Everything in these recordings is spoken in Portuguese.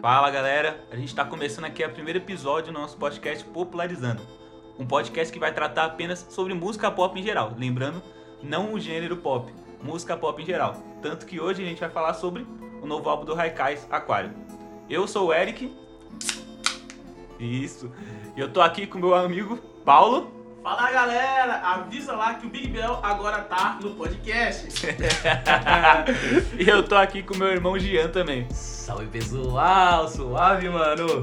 Fala galera, a gente está começando aqui o primeiro episódio do nosso podcast Popularizando. Um podcast que vai tratar apenas sobre música pop em geral. Lembrando, não o gênero pop, música pop em geral. Tanto que hoje a gente vai falar sobre o novo álbum do Raikais, Aquário. Eu sou o Eric. Isso. E eu tô aqui com meu amigo Paulo. Fala galera, avisa lá que o Big Bell agora tá no podcast. e eu tô aqui com meu irmão Gian também. Salve pessoal, suave mano.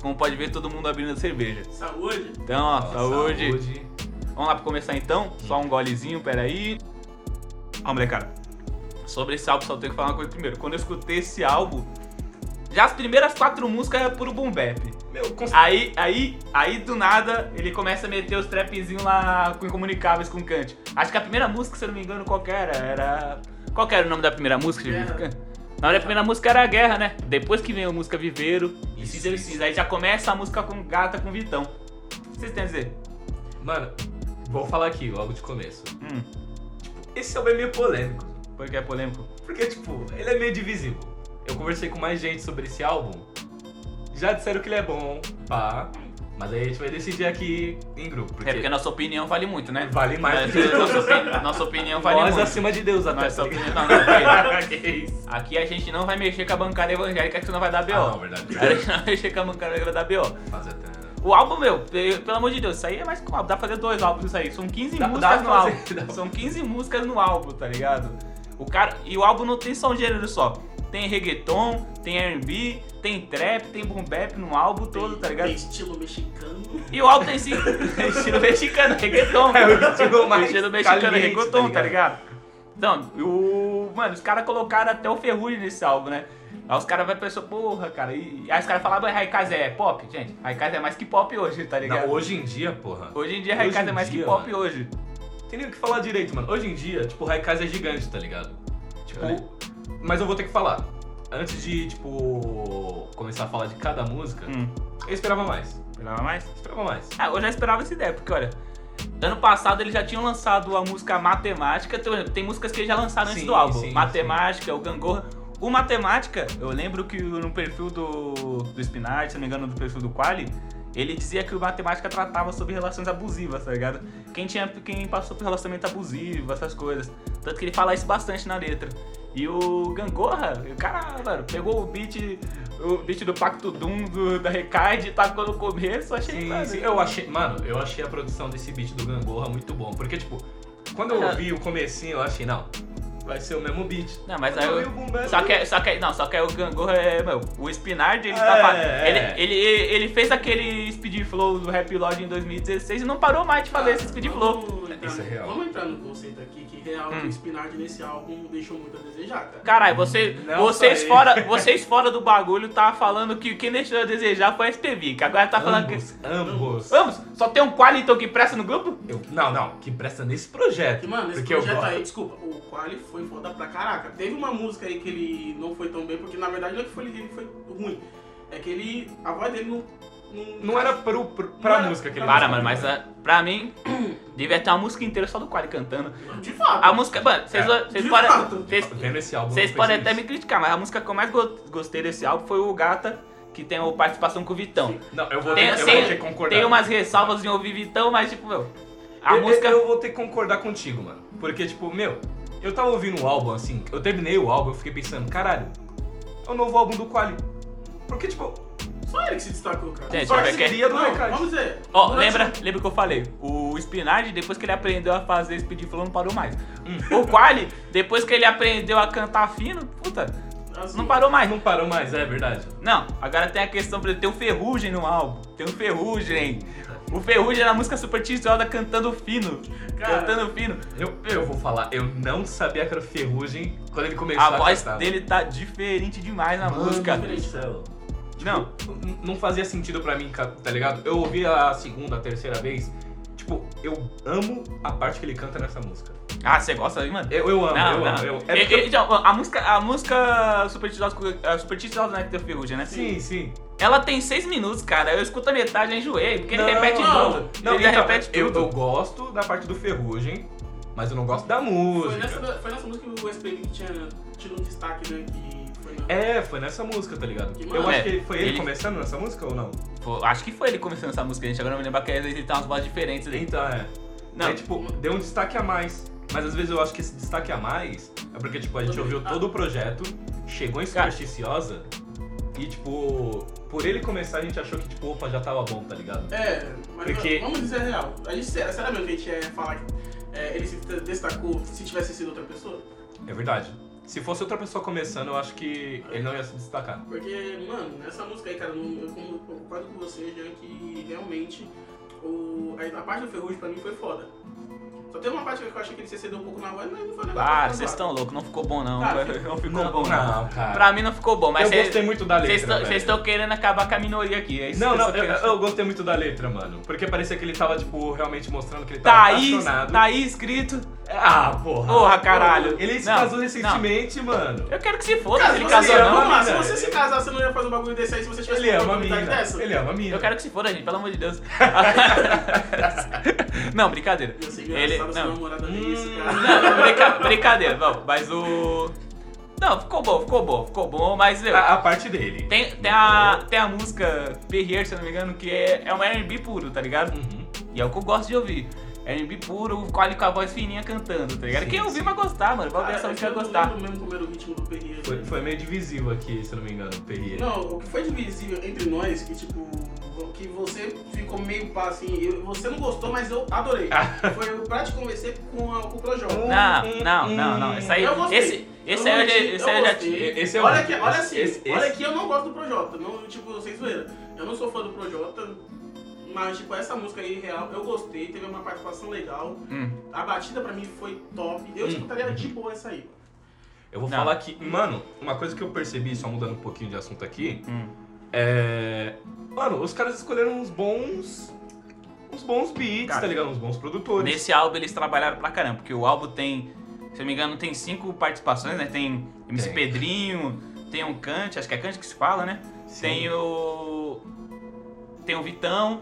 Como pode ver, todo mundo abrindo a cerveja. Saúde. Então, ó, Ó, saúde. saúde. Vamos lá pra começar então? Só um golezinho, peraí. Ó, molecada. Sobre esse álbum, só tenho que falar uma coisa primeiro. Quando eu escutei esse álbum, já as primeiras quatro músicas é puro boom bap. Meu, cons... Aí, aí, aí do nada, ele começa a meter os trapzinhos lá com incomunicáveis com Kant. Acho que a primeira música, se eu não me engano, qual que era? Era. Qual que era o nome da primeira música? Guerra. Na hora da primeira música era a guerra, né? Depois que vem a música Viveiro e Isso, Cis isso. Cis. Aí já começa a música com gata com Vitão. O que vocês têm a dizer? Mano, vou falar aqui logo de começo. Hum, Esse álbum é meio polêmico. porque é polêmico. Porque, tipo, ele é meio divisível. Eu conversei com mais gente sobre esse álbum. Já disseram que ele é bom, pá. Mas aí a gente vai decidir aqui em grupo. Porque, É porque a nossa opinião vale muito, né? vale mais do que nossa, opini- nossa opinião vale nós muito. acima de Deus até. Nossa tá opinião. Não, não, porque que isso? aqui a gente não vai mexer com a bancada evangélica que senão vai dar BO. Ah, não, verdade. A gente não vai mexer com a bancada que vai dar BO. Fazer até... O álbum, meu, pe- pelo amor de Deus, isso aí é mais que um álbum. Dá pra fazer dois álbuns isso aí. São 15 Dá- músicas dá no fazer, álbum. dá São 15 músicas no álbum, tá ligado? O cara. E o álbum não tem só um gênero só. Tem reggaeton, tem R&B, tem trap, tem boom bap no álbum todo, tá ligado? Tem estilo mexicano. E o álbum tem sim estilo mexicano, reggaeton. É o estilo mais estilo mexicano, caliente, reggaeton, tá tá ligado? Então, o. Mano, os caras colocaram até o ferrugem nesse álbum, né? Aí os caras vai pensar, porra, cara. E aí os caras falavam, Raikaz é pop? Gente, Raikaz é mais que pop hoje, tá ligado? Não, hoje em dia, porra. Hoje em dia, Raikaz é mais que dia, pop mano. hoje. Tem nem o que falar direito, mano. Hoje em dia, tipo, Raikaz é gigante, tá ligado? Tipo, É. mas eu vou ter que falar. Antes de, tipo, começar a falar de cada música, Hum, eu esperava mais. esperava mais? Esperava mais. Ah, eu já esperava essa ideia, porque olha, ano passado eles já tinham lançado a música Matemática, tem, tem músicas que eles já lançaram antes Sim, do álbum. sim, Matemática, o Gangorra. O Matemática, eu lembro que no perfil do, do Spinard, se não me engano, no perfil do Quali, ele dizia que o Matemática tratava sobre relações abusivas, tá ligado? Quem, tinha, quem passou por relacionamento abusivo, essas coisas. Tanto que ele fala isso bastante na letra. E o Gangorra, o cara, mano, pegou o beat, o beat do Pacto Doom do, da Recard e tacou no começo, achei Sim, mano, sim. Eu achei, mano, eu achei a produção desse beat do Gangorra muito bom. Porque, tipo, quando eu ouvi o comecinho, eu achei, não, vai ser o mesmo beat. Não, mas aí. eu eu- bap, Só que, é- só que, não, só que aí o Gangorra é, meu, o Spinard, ele É, tá fa- é. ele, ele, ele fez aquele speed flow do Rap Lodge em 2016 e não parou mais de fazer esse speed flow. Vamos entrar, Isso é no- real. Vamos entrar no conceito aqui real Hum. que o Spinard nesse álbum deixou muito a desejar, cara. Caralho, você, Não vocês, fora, vocês fora do bagulho tá falando que quem deixou a desejar foi a SPV, que agora tá falando ambos, que. ambos. Vamos, só tem um Qualiton que presta no grupo? Eu- não, não, que presta nesse projeto. Que, mano, esse porque eu projeto gosto. aí, desculpa, o Quali foi foda pra caraca. Teve uma música aí que ele não foi tão bem, porque na verdade não é que foi, ele foi ruim. É que ele. A voz dele não. Não, era pro, pro, pra Não música que ele Para, mano, mas ah, pra mim, devia ter uma música inteira só do Quali cantando. De fato. A música, mano, vocês É. podem. fato. vocês- eu podem até me criticar, mas a música que eu mais go- gostei desse álbum foi o Gata, que tem a participação com o Vitão. Não, eu vou, Tem, ter, eu tem- vou ter que concordar. tem umas ressalvas em ouvir Vitão, mas tipo, meu, a eu, música. Eu, eu vou ter que concordar contigo, mano. Porque, tipo, meu, eu tava ouvindo o álbum assim, eu terminei o álbum, eu fiquei pensando, caralho, é o novo álbum do Quali. Porque, tipo, Só ele que se destacou, cara. Gente, Só vai que seria do Não, vamos dizer. Ó, durante- lembra, lembra o que eu falei? O Spinard, depois que ele aprendeu a fazer speed flow, não parou mais. Hum. O Quali, depois que ele aprendeu a cantar fino, puta, assim, não parou mais. não parou mais, é verdade. Não, agora tem a questão, por exemplo, tem o Ferrugem no álbum. Tem o Ferrugem. O Ferrugem na música supersticiosa cantando fino. Cara, cantando fino. Eu, eu vou falar, eu não sabia que era o Ferrugem quando ele começou A a voz cantar. dele tá diferente demais na Mano música. do céu. Não, Não fazia sentido pra mim, tá ligado? Eu ouvi a segunda, a terceira vez. Tipo, eu amo a parte que ele canta nessa música. ah, você gosta aí, mano? Eu, eu amo, Não, eu não. amo. Eu, E- é porque- e- então, a música, a música Supersticiosa, a Supersticiosa né, que tem Ferrugem, né? Sim, sim. Ela tem seis minutos, cara. Eu escuto a metade e enjoei, porque ele Não, repete não. tudo. Não, ele então, repete eu, tudo. eu gosto da parte do Ferrugem, mas eu não gosto da Foi música. nessa, foi nessa música que o SPM que tinha tido um destaque, né? Que. É, foi nessa música, tá ligado? Que Eu mano, acho é, que foi ele, ele- começando nessa música ou não? Pô, acho que foi ele começando essa música, gente. Agora não me lembro que às vezes ele tá umas vozes diferentes ali. Então, é. Não. Aí, tipo, deu um destaque a mais. Mas às vezes eu acho que esse destaque a mais é porque, tipo, a gente ouviu todo o projeto, chegou em. Supersticiosa e, tipo, por ele começar a gente achou que, tipo, opa, já tava bom, tá ligado? É, mas Porque- vamos dizer a real. A gente, sinceramente, a gente ia falar que é, ele se destacou se tivesse sido outra pessoa. É verdade. Se fosse outra pessoa começando, eu acho que ele não ia se destacar. Porque, mano, nessa música aí, cara, não- eu concordo com você, Jean, que realmente o, a, a parte do Ferrugem pra mim foi foda. Só tem uma parte que eu achei que ele se excedeu um pouco na voz, mas não foi negócio Para, tão vocês estão loucos, não ficou bom não. Cara, não ficou não, bom não. não, cara. Pra mim não ficou bom, mas eu gostei muito da letra. vocês estão querendo acabar com a minoria aqui. É isso Não, que não, eu, querendo. eu gostei muito da letra, mano. Porque parecia que ele tava, tipo, realmente mostrando que ele tava Tá aí, apaixonado. tá aí escrito. Ah, porra. Porra, caralho. Ele se Não, casou não. recentemente, mano. Eu quero que se foda se se ele você, casou ou ama não. vamos lá, se você se casar, você não ia fazer um bagulho desse aí se você tivesse Ele uma ama a oportunidade mina. dessa. Ele ama a mina. Eu quero que se foda, gente, pelo amor de Deus. não, brincadeira. Ia ser Ele, engraçado se não, namorada Hum. desse, cara. não brinca- brincadeira, não, mas o... Não, ficou bom, ficou bom, ficou bom, mas, meu, A, a parte dele. tem, tem, a, tem a música Perrier, se eu não me engano, que é, é um R&B puro, tá ligado? Uhum. E é o que eu gosto de ouvir. R&B puro, quase com a voz fininha cantando, tá ligado? Sim, Quem ouvir vai gostar, mano. Vai ouvir Cara, essa é música que vai gostar. mesmo o ritmo do Perrier. Foi, foi meio divisivo aqui, se eu não me engano, o Perrier. Não, o que foi divisível entre nós, que tipo, que você ficou meio pá assim, eu- você não gostou, mas eu adorei. Ah. Foi eu pra te convencer com, a, com o Projota. Não, não, não, não. Esse aí, Eu gostei. esse, esse Eu aí eu gostei, esse eu já. Esse é olha o- que, olha assim, esse- olha esse- que eu não gosto do Projota, não, tipo, sem zoeira. Eu não sou fã do Projota, mas tipo, essa música aí, real, eu gostei, teve uma participação legal. Hum. A batida pra mim foi top. Eu Hum. escutaria de boa essa aí. Eu vou Não. falar que, mano, uma coisa que eu percebi, só mudando um pouquinho de assunto aqui, Hum. é. Mano, os caras escolheram uns bons. Uns bons beats, Cara, tá ligado? Uns bons produtores. Nesse álbum eles trabalharam pra caramba, porque o álbum tem, se eu não me engano, tem cinco participações, né? Tem MC Tem. Pedrinho, tem um Kant, acho que é Kant que se fala, né? Sim. Tem o. Tem o Vitão.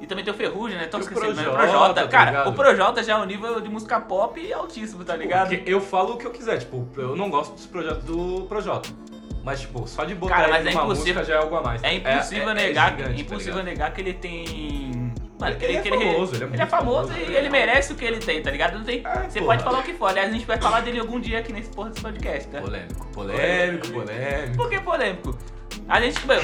E também tem o Ferrugem, né? O esquecendo, mas o Projota, Projota. tá Cara, o Projota já é um nível de música pop altíssimo, tá ligado? Porque eu falo o que eu quiser, tipo, eu não gosto dos projetos do Projota. Mas, tipo, só de botar Cara, ele mas é impossível- música já é algo a mais. É impossível negar, gigante, tá impossível ligado? negar que ele tem. Mano, Ele ele, é que ele, famoso, ele é ele é famoso famoso, e é. ele merece o que ele tem, tá ligado? Não tem, É, você porra. pode falar o que for. Aliás, a gente vai falar dele algum dia aqui nesse porra desse podcast, tá? Polêmico, polêmico, polêmico. Por que polêmico? A gente, meu,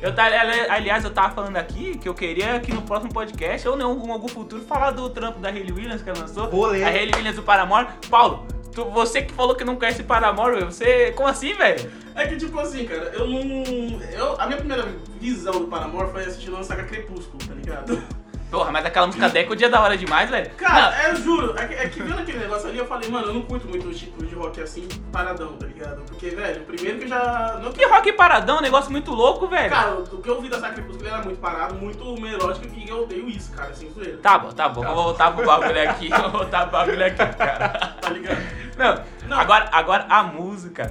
eu tá, aliás, eu tava falando aqui que eu queria que no próximo podcast, ou em algum, algum futuro, falar do trampo da Hayley Williams que ela lançou. A Hayley Williams do Paramore. Paulo, tu- você que falou que não conhece Paramore, meu, você. Como assim, velho? É que tipo assim, cara, eu não. Eu, a minha primeira visão do Paramore foi assistindo a saga Crepúsculo, tá ligado? Porra, mas aquela música Deco é da hora demais, velho. Cara, eu juro, é que, é que vendo aquele negócio ali, eu falei, mano, eu não curto muito o tipo de rock assim, paradão, tá ligado? Porque, velho, primeiro que eu já. Não Que rock paradão, um negócio muito louco, velho. Cara, o que eu ouvi da ele era muito parado, muito melódico e eu odeio isso, cara, sem zoeira. Tá bom, tá bom. Tá Vou voltar pro bagulho aqui. Vou voltar pro bagulho aqui, cara. Tá ligado? Não, Não. Agora, agora a música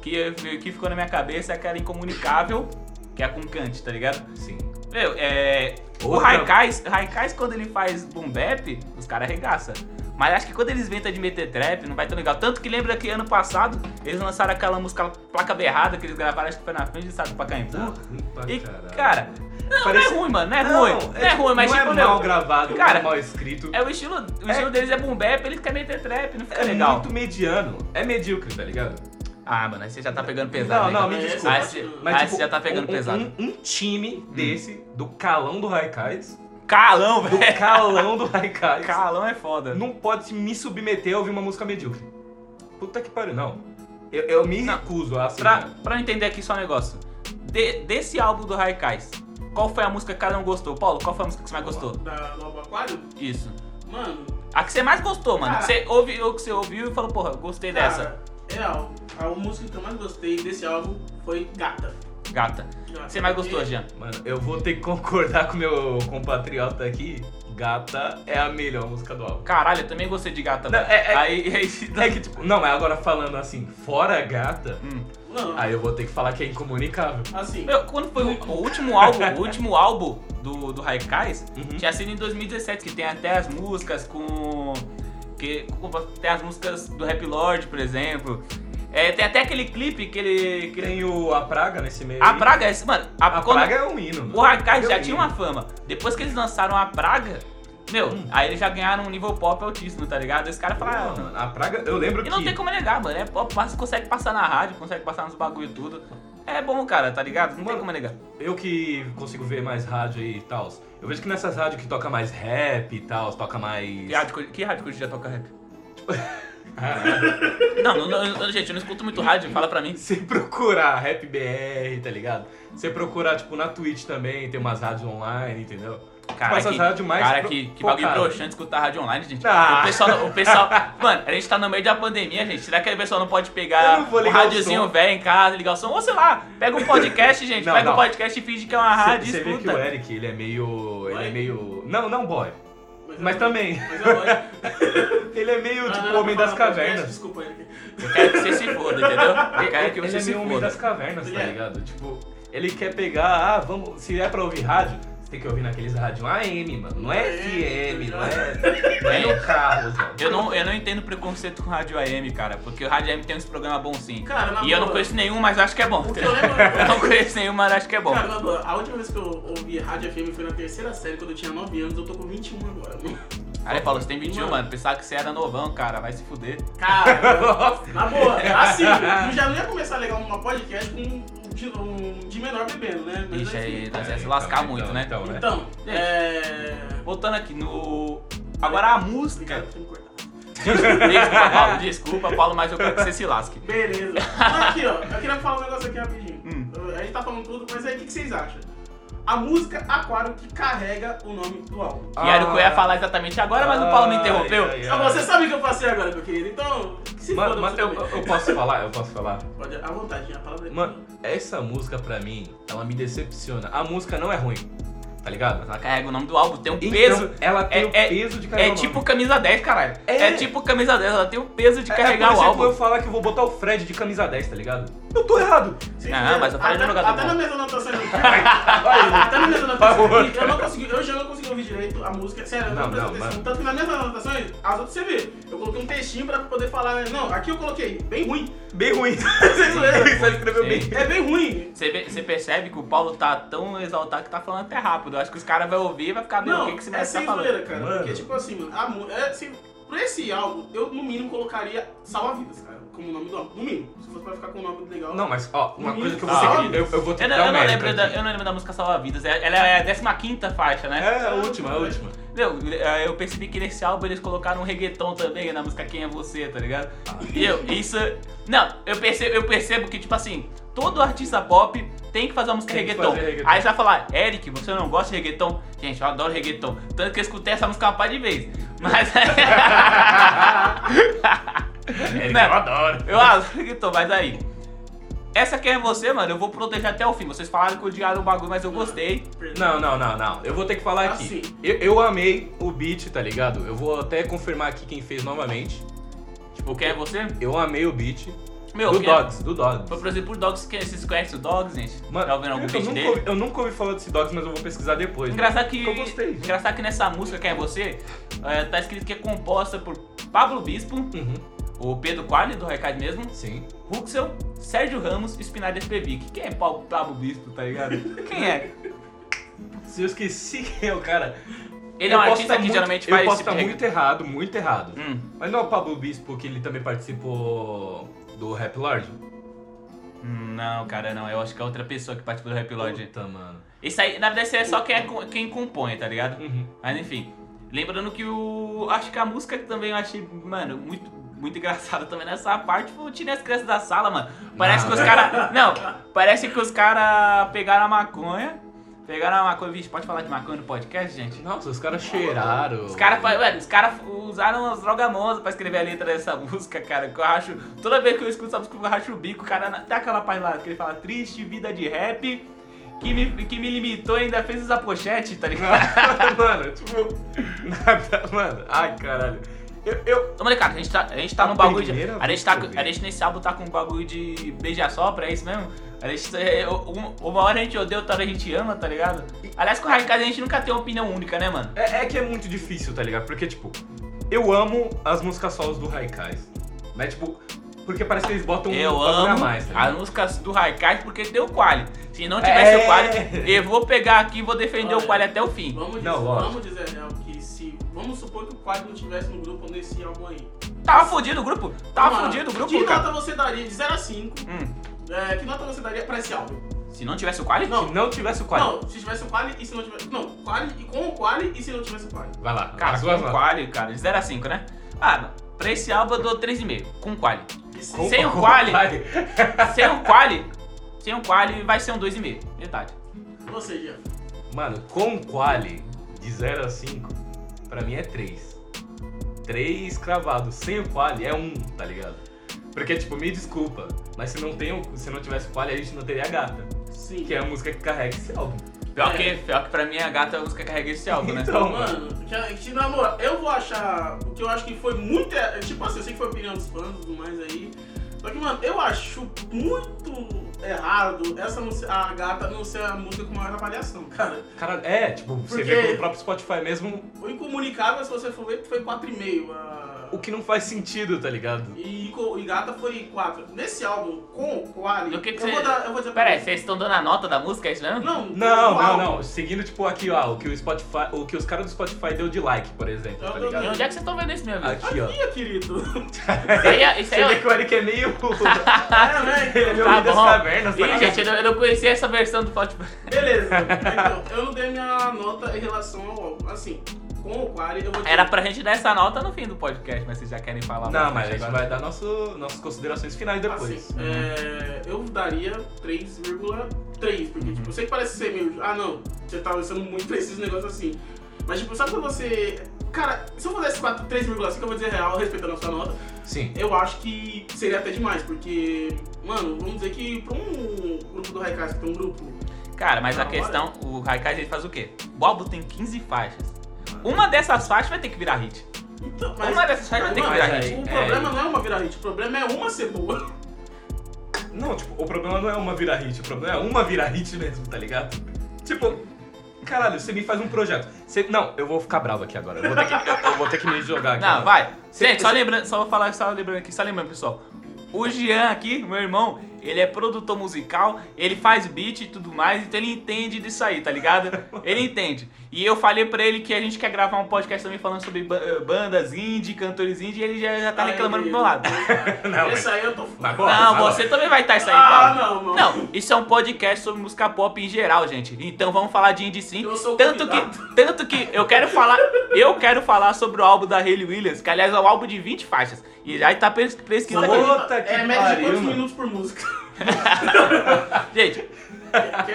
que, que ficou na minha cabeça é aquela incomunicável, que é com Kant, tá ligado? Sim. Meu, é. O Raikais, Raikais, quando ele faz boom bap, os caras arregaçam. Mas acho que quando eles inventam de meter trap, não vai tão legal. Tanto que lembra que ano passado eles lançaram aquela música Placa Berrada que eles gravaram, acho que foi na frente do estado do Pacaembu. Tá E, cara, não, Parece- não é ruim, mano, não é ruim. Não, é, ruim, mas não tipo, é mal gravado, cara, não é mal escrito. é o estilo, o É- estilo deles é boom bap, eles querem meter trap, não fica É legal. muito mediano. É medíocre, tá ligado? Ah, mano, aí você já tá pegando pesado. Não, hein, não, cara. me Mas desculpa. Aí você, Mas, aí tipo, você já tá pegando um, pesado. Um, um time desse, do calão do Raikais, Calão, do velho. calão do Raikais, Calão é foda. não pode me submeter a ouvir uma música medíocre. Puta que pariu, não. Eu, eu me Não. recuso a assim. Pra, pra eu entender aqui só um negócio. De- desse álbum do Raikais, qual foi a música que cada um gostou? Paulo, qual foi a música que você mais gostou? Da, do Albo Aquário? Isso. Mano, A que você mais gostou, mano. Cara. Que você ouviu, que você ouviu e falou, porra, gostei dessa. Real, a música que eu mais gostei desse álbum foi Gata. Gata. Gata. Você mais gostou, Jean? Mano, eu vou ter que concordar com meu compatriota aqui. Gata é a melhor música do álbum. Caralho, eu também gostei de gata, Não, é- é- Aí, aí, É que, tipo, não, mas agora falando assim, fora gata, Hum. Não, aí eu vou ter que falar que é incomunicável. assim, Meu, quando foi o, o último álbum, o último álbum do, do Raikais, Uhum. tinha sido em 2017, que tem até as músicas com. Que tem as músicas do Rap Lord, por exemplo. É, tem até aquele clipe que ele. Que. Tem o A Praga nesse meio. A aí. Praga é. Mano, a, A quando- Praga é um hino. mano. O Arcade É um já hino. tinha uma fama. Depois que eles lançaram a Praga, meu, Hum. aí eles já ganharam um nível pop altíssimo, tá ligado? Esse cara fala. Não, ah, mano, a Praga, eu lembro E que. não tem como negar, mano. É pop, passa- consegue passar na rádio, consegue passar nos bagulho e tudo. É bom, cara, tá ligado? Não tem Mano, como negar. Eu que consigo ver mais rádio aí e tal. Eu vejo que nessas rádios que toca mais rap e tal, toca mais. Que rádio, que- rádio que hoje já toca rap? Ah, Não, não, não, gente, eu não escuto muito rádio, fala pra mim. Você procurar Rap BR, tá ligado? Você procurar, tipo, na Twitch também, tem umas rádios online, entendeu? Cara, essas que, rádios mais cara, que, que bagulho broxante escutar rádio online, gente. Ah. O pessoal, o pessoal. Mano, a gente tá no meio da pandemia, gente. Será que o pessoal não pode pegar não um rádiozinho velho em casa, ligar o som? Ou sei lá, pega um podcast, gente. Não, pega não. um podcast e finge que é uma rádio e Você vê que escuta. o Eric, ele é meio. Ele é meio. Não, não boy. é Mas também. Mas é. Ele é meio, tipo, homem das cavernas. Desculpa, Eric. Eu quero que você se foda, entendeu? Eu quero que ele você é se meio homem foda. das cavernas, tá Ele é. ligado? Tipo, ele quer pegar, ah, vamos. Se é pra ouvir rádio, você tem que ouvir naqueles rádio AM, mano. Não é FM, não é. Não é no carro, Zé. Eu não, eu não entendo preconceito com rádio AM, cara, porque o rádio AM tem uns programas bons sim. Cara, na e eu não boa. conheço nenhum, mas acho que é bom. O que eu lembro- Eu não conheço nenhum, mas acho que é bom. Cara, na boa, a última vez que eu ouvi Rádio FM foi na terceira série, quando eu tinha 9 anos, eu tô com 21 agora, mano. Aí ele falou, você tem 21, Mano. mano. Pensava que você era novão, cara. Vai se fuder. Cara, na boa, assim, eu já não ia começar legal numa podcast com de, um de menor bebendo, né? Mas Ixi, aí enfim. nós ia se então, lascar então, muito, né? Então, né? Então, Gente. é... Voltando aqui no. Agora a música. Desculpa, Paulo, desculpa, Paulo, mas eu quero que você se lasque. Beleza. Aqui, ó, eu queria falar um negócio aqui rapidinho. Hum. A gente tá falando tudo, mas aí o que que vocês acham? A música Aquário que carrega o nome do álbum. E era o que eu ia falar exatamente agora, mas o Paulo me interrompeu. Ai, ai, Então, você sabe o que eu passei agora, meu querido. Então, que se Mano, foda mas você eu, eu posso falar? Eu posso falar? Pode, à vontade, a palavra é Mano, essa música pra mim, ela me decepciona. A música não é ruim, tá ligado? Ela carrega o nome do álbum, tem um Então, peso. ela tem é- o é- peso de carregar É o tipo nome. camisa 10, caralho. É, É. tipo camisa 10, ela tem o peso de É, carregar é, por o álbum. eu falar que eu vou botar o Fred de camisa 10, tá ligado? Eu tô errado. Vocês Não, mas eu falei de até, jogador até bom. na minha anotação aqui. até na minha anotação Por aqui, eu não consegui, eu já não consegui ouvir direito a música. Sério, eu não, Não, prestei atenção. Tanto que nas minhas anotações, as outras você vê. Eu coloquei um textinho pra poder falar. né? Não, aqui eu coloquei, bem ruim. Bem ruim. Vocês zoeira. Você escreveu bem. É bem ruim. Você, você percebe que o Paulo tá tão exaltado que tá falando até rápido. Eu acho que os caras vão ouvir e vai ficar, Não, o que, que esse é moleque tá sem falando? zoeira, cara. Mano. Porque, tipo assim, mano, a, é, assim, pra esse álbum, eu no mínimo colocaria Salva Vidas, cara, como nome do álbum. No mínimo. Se fosse pra ficar com um nome legal. Não, mas ó, uma coisa que eu vou ah, ter que. Eu, eu vou ter Eu que não, dar eu um não lembro da, eu não lembro da música Salva Vidas. É- Ela é a 15 faixa, né? É, a última, a última. Meu, eh, eu percebi que nesse álbum eles colocaram um reggaeton também na música Quem é Você, tá ligado? Ah. E eu, isso. Não, eu percebo, eu percebo que, tipo assim, todo artista pop tem que fazer uma música reggaeton. reggaeton. Aí você vai falar, Eric, você não gosta de reggaeton? Gente, eu adoro reggaeton. Tanto que eu escutei essa música uma par de vezes. Mas. Não. eu adoro. Eu adoro reggaeton, mas aí. Essa Quem é Você, mano, eu vou proteger até o fim. Vocês falaram que odiaram o bagulho, mas eu gostei. Não, não, não, não. Eu vou ter que falar aqui. Assim. Eu, eu amei o beat, tá ligado? Eu vou até confirmar aqui quem fez novamente. Tipo, Quem é Você? Eu amei o beat. Meu, do é- Dogs, do Dogs. Foi, por exemplo, o Dogs, que vocês conhecem o Dogs, gente? Mano, Já ouviram algum eu, beat nunca dele? ouvi, eu nunca ouvi falar desse Dogs, mas eu vou pesquisar depois. Engraçado que, Eu gostei. engraçado que nessa música Quem é Você, é, tá escrito que é composta por Pablo Bispo, Uhum, o Pedro Quali, do Recado mesmo, sim. Ruxel, Sérgio Ramos e Spinard Espevic. Quem é Pablo, Pablo Bispo, tá ligado? Quem é? Se eu esqueci quem é o cara. Ele é um eu posso artista que muito- geralmente Eu faz posso esse estar tipo de muito errado, muito errado. Hum. Mas não é o Pablo Bispo que ele também participou do Rap Lord? Não, cara, não. Eu acho que é outra pessoa que participa do Rap Lord. Puta, mano. Isso aí, na verdade, é só quem, é quem compõe, tá ligado? Uhum. Mas enfim. Lembrando que o. Acho que a música que também eu achei, mano, muito, muito engraçada também nessa parte foi o Tirei as crianças da sala, mano. Parece Não. que os caras. Não, parece que os caras pegaram a maconha. Pegaram a maconha. Vixe, pode falar de maconha no podcast, gente? Nossa, os caras cheiraram. Os caras, os caras usaram as drogas monstras pra escrever a letra dessa música, cara. Que eu acho. Toda vez que eu escuto essa música, eu racho o bico, cara. Tem aquela parte lá que ele fala triste, vida de rap. Que me, que me limitou e ainda fez essa pochete, tá ligado? mano, tipo. Nada, mano. Ai, caralho. Eu. eu Ô, molecada, a gente tá, a gente tá A num bagulho de. A gente, tá, que eu vi. a gente nesse álbum tá com um bagulho de beija-sopra, é isso mesmo? A gente, é, um- uma hora a gente odeia, outra hora a gente ama, tá ligado? Aliás, com o Raikkonen a gente nunca tem uma opinião única, né, mano? é, é que é muito difícil, tá ligado? Porque, tipo. eu amo as músicas solos do Haikais. Mas, tipo, porque parece que eles botam Eu um bagulho a amo mais. tá as músicas do Raikais porque tem o Quali. Se não tivesse É. o Quali, eu vou pegar aqui e vou defender o Olha, Quali até o fim. Vamos dizer, Não, lógico. vamos dizer se. Vamos supor que o quadro não estivesse no grupo nesse álbum aí. Tava fudido o grupo? Tava Mano, fudido o grupo, Que cara. nota você daria de 0 a 5? Hum, É, que nota você daria pra esse álbum? se não tivesse o Quali? Não. Se não tivesse o quali. Não, se tivesse o Quali e se não tivesse. Não, Quali e com o Quali e se não tivesse o Quali. Vai lá, Cara, as com duas o notas. Quali, cara, de 0 a 5, né? Ah, pra esse álbum eu dou 3,5, com o Quali. Com- sem o com quali. quali. Sem o Quali, sem o Quali vai ser um 2,5, metade. Ou seja, Mano, com quali de 0 a 5, pra mim é 3. 3 cravado. Sem o quali é 1, tá ligado? Porque, tipo, me desculpa, mas se não, tem o, se não tivesse quali, a gente não teria a gata. sim. Que é a música que carrega esse álbum. Pior, É. que, pior que pra mim a gata é a música que carrega esse álbum, né? Então, Mano, que, que na moral, eu vou achar. O que eu acho que foi muito. é, Tipo assim, eu sei que foi opinião dos fãs e tudo mais aí. Só que, mano, eu acho muito errado essa não ser- a gata não ser a música com maior avaliação, cara. Cara, é, tipo, você Porque- vê pelo próprio Spotify mesmo O incomunicável, se você for ver, foi 4,5. A... o que não faz sentido, tá ligado? E, e gata foi 4. Nesse álbum, com o que eu, você- vou dar, eu vou dizer pra Pera aí, você. vocês estão dando a nota da música, é isso mesmo? Não, Não, não, não. Seguindo, tipo, aqui, ó, o que o Spotify. O que os caras do Spotify deu de like, por exemplo, Eu tá ligado? E onde é que vocês estão vendo isso, meu amigo? Aqui, ó. Aqui, querido. Isso aí, é- isso aí Você vê é... que o Eric é meio. é, né? Ele é meio Tá das bom. cavernas, tá Ih, ligado? gente, eu não, eu não conhecia essa versão do Spotify. Beleza. Então, eu não dei minha nota em relação ao álbum. Assim, com o Quali, eu vou dizer... Era pra gente dar essa nota no fim do podcast, mas vocês já querem falar Não, mas a gente agora. vai dar nosso, nossas considerações finais depois. Assim, é, eu daria 3,3, porque tipo, eu sei que parece ser meio. Ah não, você tá sendo muito preciso negócio assim. Mas tipo, sabe quando você. Cara, se eu fizesse 4 3,5, eu vou dizer real, respeitando a sua nota, Sim. eu acho que seria até demais, porque, mano, vamos dizer que pra um grupo do Raikais, que tem um grupo. Cara, mas a hora. questão, o Raikais ele faz o quê? O álbum tem 15 faixas. Uma dessas faixas vai ter que virar hit. Então, Uma dessas faixas vai ter que virar mas hit. o É. problema não é uma virar hit, o problema é uma ser boa. Não, tipo, o problema não é uma vira hit, o problema é uma vira hit mesmo, tá ligado? Tipo, caralho, você me faz um projeto. Você, não, eu vou ficar bravo aqui agora. Eu vou ter que, eu, vou ter que me jogar aqui. Não, agora. vai. Gente, só lembrando, só vou falar, só lembrando aqui, só lembrando, pessoal. O Jean aqui, meu irmão, ele é produtor musical, ele faz beat e tudo mais, então ele entende disso aí, tá ligado? Ele entende. E eu falei pra ele que a gente quer gravar um podcast também falando sobre eh, bandas indie, cantores indie, e ele já, já tá Ai, reclamando do meu lado. Não, Esse aí eu tô fora. pô, Não, fala. você também vai estar isso aí, Ah, Paulo. não, não. Não, isso é um podcast sobre música pop em geral, gente. Então vamos falar de indie sim. Eu sou o Tanto que, tanto que eu quero falar, eu quero falar sobre o álbum da Hayley Williams, que aliás é um álbum de 20 faixas. E aí tá pres- pesquisa aqui. Puta que é média de quantos minutos por música? Gente,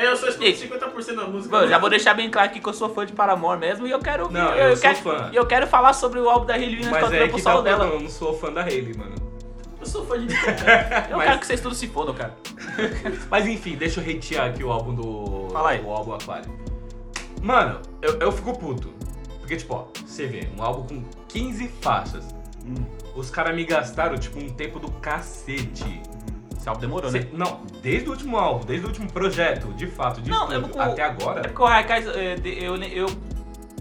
eu só escuto Gente, 50% da música. bom, eu já vou deixar bem claro aqui que eu sou fã de Paramore mesmo e eu quero Não, eu, eu sou quero, fã. eu quero falar sobre o álbum da Hayley Williams Mas é que tá solo o dela. problema, eu não sou fã da Hayley, mano. Eu sou fã de Eu Mas- quero que vocês todos se fodam, cara. Mas enfim, deixa eu hatear aqui o álbum do. Fala aí. O álbum Aquário. Mano, eu, eu fico puto. Porque, tipo, ó, você vê, um álbum com 15 faixas. Hum. Os caras me gastaram, tipo, um tempo do cacete. Esse álbum demorou, Cê- né? não, desde o último álbum, desde o último projeto, de fato, de Não, estúdio, vou- até É agora. porque o Raikais, de- eu, eu,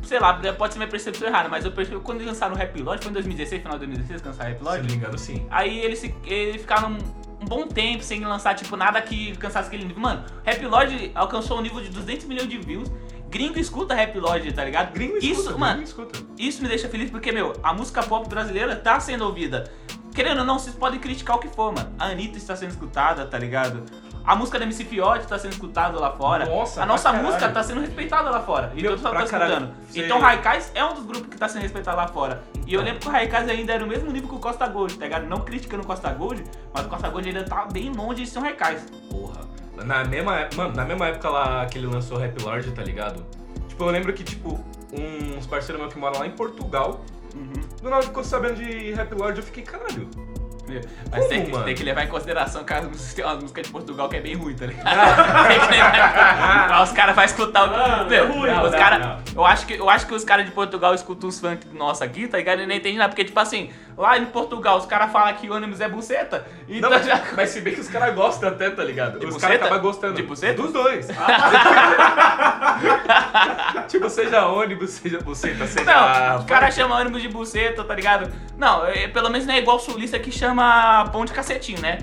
sei lá, pode ser minha percepção errada, mas eu percebi que quando eles lançaram o Rap Lodge, foi em 2016, final de 2016 que lançaram o Rap Se não Lodge, me engano, sim. aí eles, se- eles ficaram um, um bom tempo sem lançar, tipo, nada que cansasse aquele nível. Mano, Rap Lodge alcançou um nível de 200 milhões de views, gringo escuta Rap Lodge, tá ligado? Gringo Isso, escuta, mano, gringo escuta. isso me deixa feliz porque, meu, a música pop brasileira tá sendo ouvida. Querendo ou não, vocês podem criticar o que for, mano. A Anitta está sendo escutada, tá ligado? A música da MC Fiote tá sendo escutada lá fora. Nossa, a nossa música caralho. tá sendo respeitada lá fora. E pra caralho. escutando. Então o Raikais é um dos grupos que tá sendo respeitado lá fora. E eu Então. lembro que o Raikais ainda era no mesmo nível que o Costa Gold, tá ligado? Não criticando o Costa Gold, mas o Costa Gold ainda tá bem longe de ser um Raikais. Porra. Na mesma, ép- mano, na mesma época lá que ele lançou Rap Lord, tá ligado? Tipo, eu lembro que, tipo, uns parceiros meus que moram lá em Portugal, Uhum. do nada ficou sabendo de Rap Lord, eu fiquei, caralho. Meu, Mas Como, tem, que, tem que levar em consideração que as tem umas músicas de Portugal que é bem ruim, tá ligado? tem que levar. Os caras vão escutar o. Ah, Meu, é ruim. os Não, cara, não, Eu acho que Eu acho que os caras de Portugal escutam os funk nossos aqui, tá ligado? E nem entendem nada. Porque, tipo assim, Lá em Portugal, os caras falam que ônibus é buceta. Então Não, mas, já. mas se bem que os caras gostam até, tá ligado? De os caras acabam gostando. De buceta? Dos dois. tipo, seja ônibus, seja buceta, seja... Não, os caras chamam ônibus de buceta, tá ligado? Não, é, pelo menos não é igual o sulista que chama pão de cacetinho, né?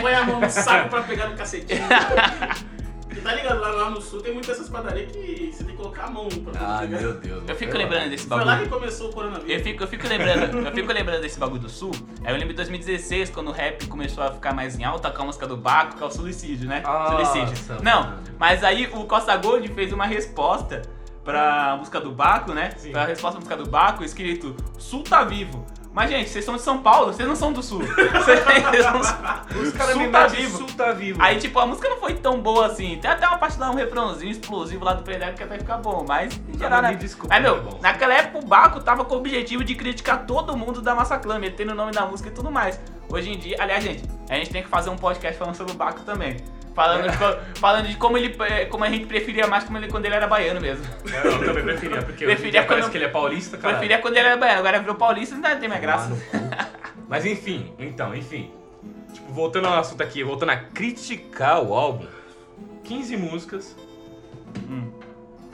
Põe a mão no saco pra pegar no cacetinho. E tá ligado? Lá, lá no sul tem muitas dessas padarias que você tem que colocar a mão pra Ah, pegar. meu Deus. Eu fico lembrando desse Foi lá bagulho. que começou o Eu coronavírus. fico, eu fico lembrando, eu fico lembrando desse bagulho do sul. Aí eu lembro de 2016, quando o rap começou a ficar mais em alta com a música do Baco, que é o suicídio, né? Nossa, suicídio. Não, mas aí o Costa Gold fez uma resposta pra música do Baco, né? Sim. Pra resposta à música do Baco, escrito Sul tá vivo. Mas, gente, vocês são de São Paulo, vocês não são do Sul. Vocês são... Os caras Sul me tá metem vivo. Sul tá vivo. Aí, tipo, a música não foi tão boa assim. Tem até uma parte lá, um refrãozinho explosivo lá do Predado que até fica bom, mas em geral, né? desculpa, Mas, meu, é naquela época o Baco tava com o objetivo de criticar todo mundo da Massaclan, metendo o nome da música e tudo mais. Hoje em dia, aliás, gente, a gente tem que fazer um podcast falando sobre o Baco também. Falando, de, falando de como ele eh, como a gente preferia mais como ele, quando ele era baiano mesmo. Eu, eu também preferia, porque Preferia quando- parece que ele é paulista, cara. Preferia quando ele era baiano, agora virou paulista e não tem mais graça. Mas enfim, então, enfim. Tipo, voltando ao assunto aqui, voltando a criticar o álbum, 15 músicas. Hum.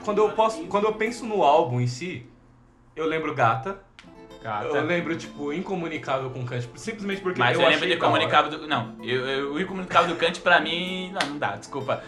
Quando eu, posso, quando eu penso no álbum em si, eu lembro Gata. Eu lembro, tipo, Incomunicável com Kant, simplesmente porque Mas eu, eu, lembro de da hora. comunicável do. Não, eu, eu, o incomunicável do Kant pra mim. Não, não dá, desculpa.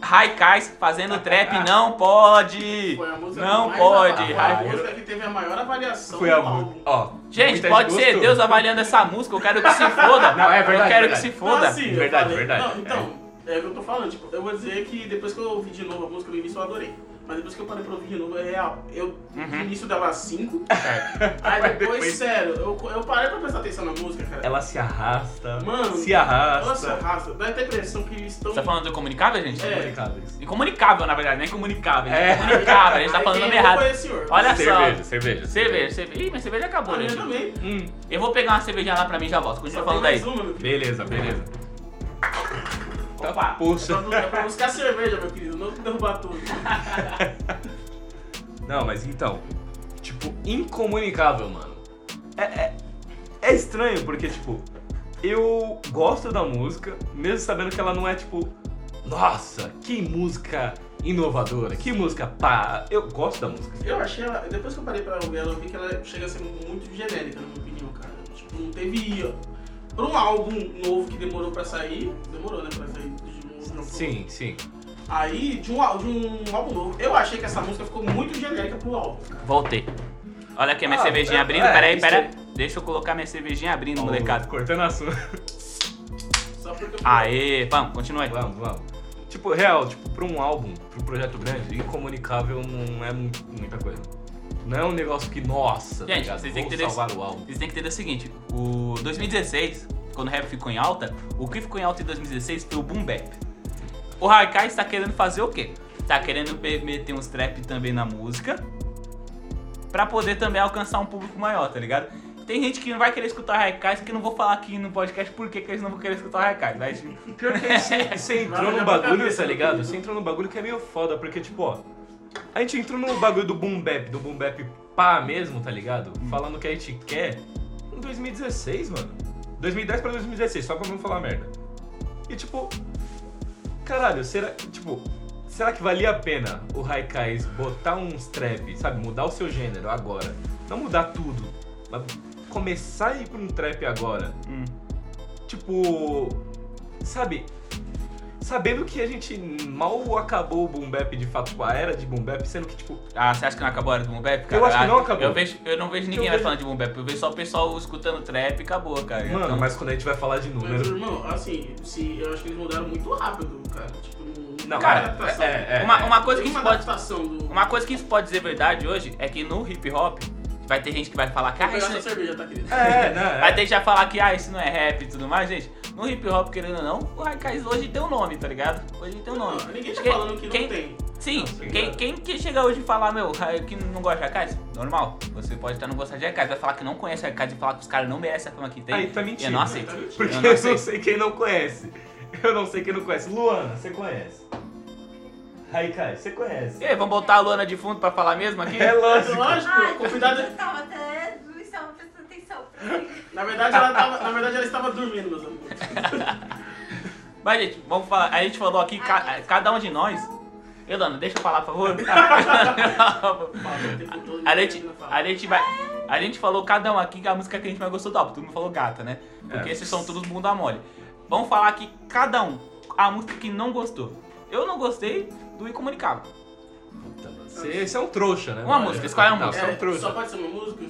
Raikais fazendo trap não pode! Foi a música Não mais pode, a música que teve a maior avaliação Foi a do música. Ó, Gente, muita pode ser gostou. Deus avaliando essa música, eu quero que se foda. Não, é Eu verdade, quero verdade. que se foda. Não, assim, eu Verdade, falei- verdade. Não, então, é. o que eu tô falando. Tipo, eu vou dizer que depois que eu ouvi de novo a música no início eu adorei. Mas depois que eu parei pra ouvir de novo, é real. Eu, Uhum. no início dava 5. Certo. Aí depois, depois- sério, eu, eu parei pra prestar atenção na música, cara. Ela se arrasta, Mano, se Ela arrasta. se arrasta. Dá até a impressão que eles estão. Você tá falando do comunicável, gente? É. Incomunicáveis. Incomunicável, na verdade, não é comunicável. É. É comunicável, a gente tá Aí falando nome errado. Foi esse senhor. Olha só. Cerveja, cerveja. Cerveja, cerveja. Ih, minha cerveja acabou, A minha gente. também. Hum, Eu vou pegar uma cervejinha lá pra mim e já volto. Continua falando aí. mais uma, meu querido. beleza, beleza. Tá, Opa. Poxa. É pra, é pra buscar cerveja, meu querido, não derrubar tudo. Não, mas então, tipo, incomunicável, mano. É, é, é estranho, porque, tipo, eu gosto da música, mesmo sabendo que ela não é, tipo, nossa, que música inovadora, que música pá. Eu gosto da música. Eu achei ela, depois que eu parei pra ouvir ela, eu vi que ela chega a ser muito genérica, na minha opinião, cara. Tipo, não teve. Pra um álbum novo que demorou pra sair, demorou, né, pra sair de um Sim, sim. Aí, de um, de um álbum novo, eu achei que essa música ficou muito genérica pro álbum, cara. Voltei. Olha aqui a minha Ah, cervejinha é, abrindo. é, Peraí, isso pera. aí. Deixa eu colocar minha cervejinha abrindo, molecada. Cortando assunto. Só porque eu Aê, vamos, continua aí. Vamos, vamos. Tipo, real, tipo, pra um álbum, pra um projeto grande, incomunicável não é mu- muita coisa. Não é um negócio que, nossa, tá Gente, ligado? vocês têm Vou que entender salvar o álbum. Vocês têm que entender o seguinte: o 2016, quando o rap ficou em alta, o que ficou em alta em 2016 foi o boom bap. O Haikai está querendo fazer o quê? Tá querendo meter uns trap também na música pra poder também alcançar um público maior, tá ligado? Tem gente que não vai querer escutar Haikai, que eu não vou falar aqui no podcast por que eles não vão querer escutar Haikai. Mas Pior que você, você entrou pra bagulho, tá do ligado? Você entrou num bagulho que é meio foda, porque, tipo, ó. A gente entrou no bagulho do boom bap, do boom bap pá mesmo, tá ligado? Falando o que a gente quer em 2016, mano. 2010 pra 2016, só pra não falar merda. E, tipo. Caralho, será. Tipo. Será que valia a pena o Raikais botar uns trap, sabe? Mudar o seu gênero agora. Não mudar tudo, mas começar a ir pra um trap agora hum, tipo, sabe, sabendo que a gente mal acabou o boom bap de fato, tipo, a era de boom bap, sendo que, tipo, ah, você acha que não acabou a hora do boom bap, cara? Eu acho que Ah, não acabou. Eu, vejo, eu não vejo ninguém vejo- falando de boom bap, eu vejo só o pessoal escutando trap e acabou, cara. mano, Então- mas quando a gente vai falar de Mas, número... irmão, assim, se, eu acho que eles mudaram muito rápido, cara. Tipo, Não, cara, é, é, é, uma, é. uma coisa que pode do. Uma coisa que isso pode dizer verdade hoje é que no hip hop vai ter gente que vai falar que ah, isso não... cerveja, tá, querido? É, né, Vai ter gente que vai falar que ah, isso não é rap e tudo mais, gente. No hip hop, querendo ou não, o Raikais hoje tem um nome, tá ligado? Hoje tem um nome. Não, ninguém tá falando que não quem- tem. Sim, Não, quem, quem que chega hoje e falar, meu, que não gosta de Raikais? Normal. Você pode estar não gostar de Raikais, vai falar que não conhece Raikais e falar que os caras não merecem a fama que tem. Aí tá mentindo. Eu não aceito. Tá mentindo. Porque Eu eu não não, sei. sei quem não conhece. Eu não sei quem não conhece. Luana, você conhece? Haikai, você conhece? E aí, vamos botar a Luana de fundo pra falar mesmo aqui? É lógico. Lógico, Ah, convidado. eu tava até não estava prestando atenção. Na verdade, ela tava, na verdade, ela estava dormindo, meus amigos. Mas, gente, vamos falar. A gente falou aqui, ca- Ai, cada um de nós. Elana, deixa eu falar, por favor. Me a, gente, a gente vai. A gente falou cada um aqui que a música que a gente mais gostou do álbum. Todo mundo falou gata, né? Porque É. esses são todos bunda mole. Vamos falar aqui, cada um, a música que não gostou. Eu não gostei do Incomunicável. Puta, mano. Você, você é um trouxa, né? Uma mano? música, escolhe uma música. você é um É, trouxa. só pode ser uma música?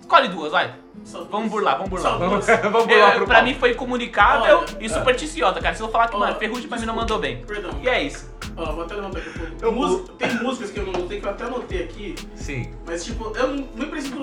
Escolhe duas, vai. Só duas? Vamos burlar, vamos burlar. Só Vamos, duas? vamos Eu- lá pro pra mim foi incomunicável Olha, e supersticiosa, cara. Se eu falar que, mano, Ferrugem pra mim não mandou bem. Perdão. E é isso. Ó, vou até levantar aqui um pouco. Música- Tem músicas que eu não notei, que eu até anotei aqui, Sim. mas tipo, eu não, nem preciso.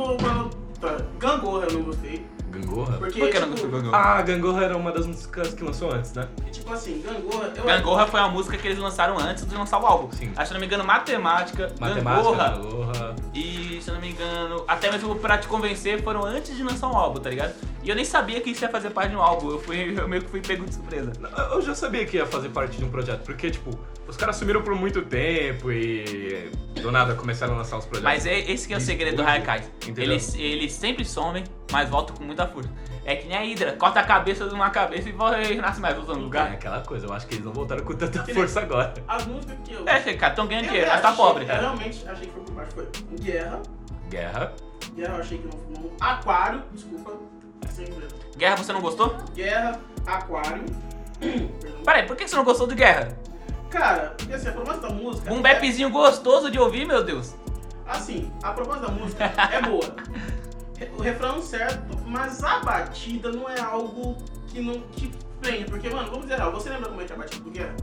Gangorra eu não gostei. Gangorra? Porque, Por que não tipo, gostou do Gangorra? Ah, Gangorra era uma das músicas que lançou antes, né? Tipo assim, Gangorra... Eu, Gangorra foi uma música que eles lançaram antes de lançar o álbum. Sim. Acho, se não me engano, Matemática, Matemática, Gangorra Gangorra. e, se não me engano, até mesmo Pra Te Convencer foram antes de lançar um álbum, tá ligado? E eu nem sabia que isso ia fazer parte de um álbum. Eu, fui, eu meio que fui pego de surpresa. Eu já sabia que ia fazer parte de um projeto, porque, tipo, os caras sumiram por muito tempo e do nada começaram a lançar os projetos. Mas é, esse que é o segredo do Haikai. entendeu? Eles, eles sempre somem, mas voltam com muita força. É que nem a Hydra, corta a cabeça de uma cabeça e volta e nasce mais outro É lugar. aquela coisa, eu acho que eles não voltaram com tanta força agora. As músicas que eu... É, cara, tão ganhando eu dinheiro, mas tá pobre, Eu realmente achei que foi por baixo. Foi Guerra. Guerra. Guerra eu achei que não foi bom. Aquário, desculpa. Sem medo. Guerra, você não gostou? Guerra, Aquário. Peraí, por que você não gostou de Guerra? Cara, porque assim, a proposta da música. Um é- bapzinho gostoso de ouvir, meu Deus. Assim, a proposta da música é boa. O refrão certo, mas a batida não é algo que não te prende. Porque, mano, vamos dizer, você lembra como é que é a batida do Guerra?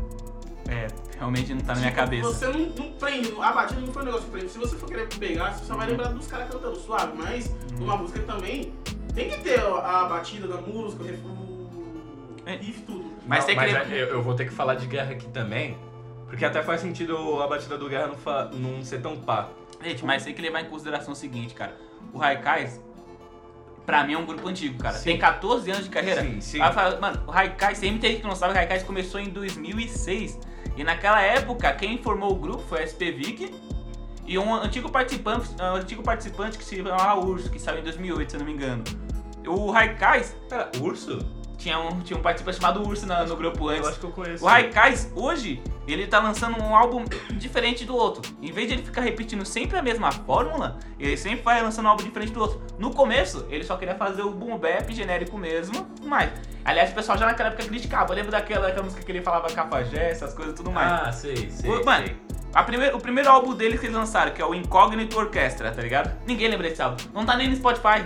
É, realmente não tá na minha Tipo, cabeça. Você não, não prende, a batida não foi um negócio que prende. Se você for querer pegar, você só vai Uhum. lembrar dos caras cantando suave. Mas numa música também tem que ter a batida da música, o ref- o É. tudo. Mas Não, tem que mas é, eu, eu vou ter que falar de guerra aqui também, porque até faz sentido a batida do guerra não, fa- não ser tão pá. Gente, mas tem que levar em consideração o seguinte, cara. O Raikais, pra mim, é um grupo antigo, cara. Sim. Tem 14 anos de carreira. Sim, sim. Aí falo, mano, o Raikais, tem muita gente que não sabe, o Raikais começou em 2006. E naquela época, quem formou o grupo foi a SP Vic e um antigo participante, um antigo participante que se chamava Urso, que saiu em 2008, se eu não me engano. O Raikais Cara, urso? Tinha um, tinha um participante chamado Urso na- no grupo Eu antes. acho que eu conheço. O Raikais, hoje, ele tá lançando um álbum diferente do outro. Em vez de ele ficar repetindo sempre a mesma fórmula, ele sempre vai lançando um álbum diferente do outro. No começo, ele só queria fazer o boom bap genérico mesmo, mas... Aliás, o pessoal já naquela época criticava. Eu lembro daquela, daquela música que ele falava cafajé, essas coisas e tudo mais. Ah, sei, sei. Mano, sei. A primeiro, o primeiro álbum deles que eles lançaram, que é o Incognito Orchestra, tá ligado? Ninguém lembra desse álbum. Não tá nem no Spotify.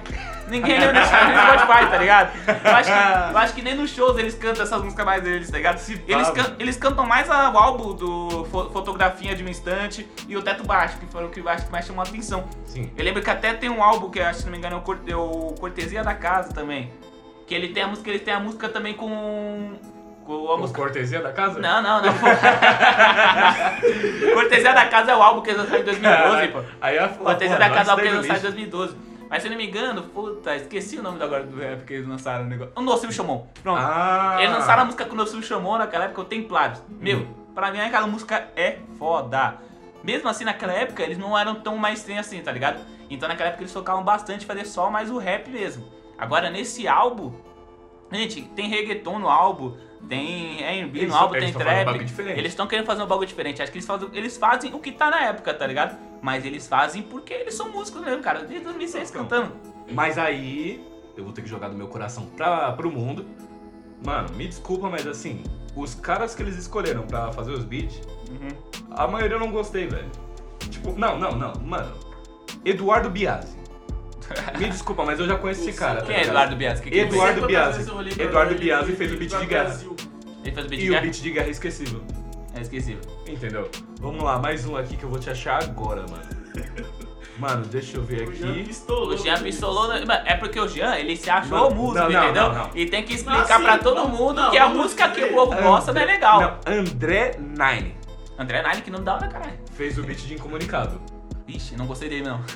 Ninguém lembra desse álbum no Spotify, tá ligado? Eu acho, que, eu acho que nem nos shows eles cantam essas músicas mais deles, tá ligado? Eles, can- eles cantam mais a- o álbum do Fo- Fotografia de um Instante e o Teto Baixo, que foram o que eu acho que mais chamou a atenção. Sim. Eu lembro que até tem um álbum que, se não me engano, é o é o Cortesia da Casa também. Que ele tem a música, ele tem a música também com. Com a Com música. cortesia da casa? Não, não, não. Cortesia da Casa é o álbum que eles lançaram em 2012, pô. Aí a Cortesia da Casa é o álbum que eles lançaram em 2012. Mas se eu não me engano, puta, esqueci o nome agora do rap que eles lançaram o negócio. O Nocivo Chamon. Pronto. Ah. Eles lançaram a música com o Nocivo Chamon naquela época, o Templários. Meu, pra mim aquela música é foda. Mesmo assim, naquela época, eles não eram tão mainstream assim, tá ligado? Então naquela época eles focavam bastante fazer só mais o rap mesmo. Agora nesse álbum, gente, tem reggaeton no álbum, tem R&B Eles- no álbum, eles tem um trap. bagulho diferente. Eles estão querendo fazer um bagulho diferente. Acho que eles fazem, eles fazem o que tá na época, tá ligado? Mas eles fazem porque eles são músicos mesmo, cara. Desde 2006 Então. cantando. Mas aí, eu vou ter que jogar do meu coração pra, pro mundo. Mano, me desculpa, mas assim, os caras que eles escolheram pra fazer os beats, Uhum. a maioria eu não gostei, velho. Tipo, não, não, não, mano. Eduardo Biasi. Me desculpa, mas eu já conheço esse cara. tá Quem é ligado? Eduardo Bias? Que que Eduardo Biasi. Eduardo Biasi fez o beat de guerra. Brasil. Ele fez o beat E de o guerra? beat de guerra é esquecível. É esquecível. Entendeu? Vamos lá, mais um aqui que eu vou te achar agora, mano. Mano, deixa eu ver O Jean aqui. pistolou. O Jean pistolou. né? Mano, É porque o Jean, ele se achou Não, músico, não, não, entendeu? não, não. E tem que explicar assim, pra todo mundo não, que a música que o povo gosta não é legal. Não, André Nine André Nine que não dá hora, caralho. fez o beat de incomunicado. Ixi, não gostei dele, não.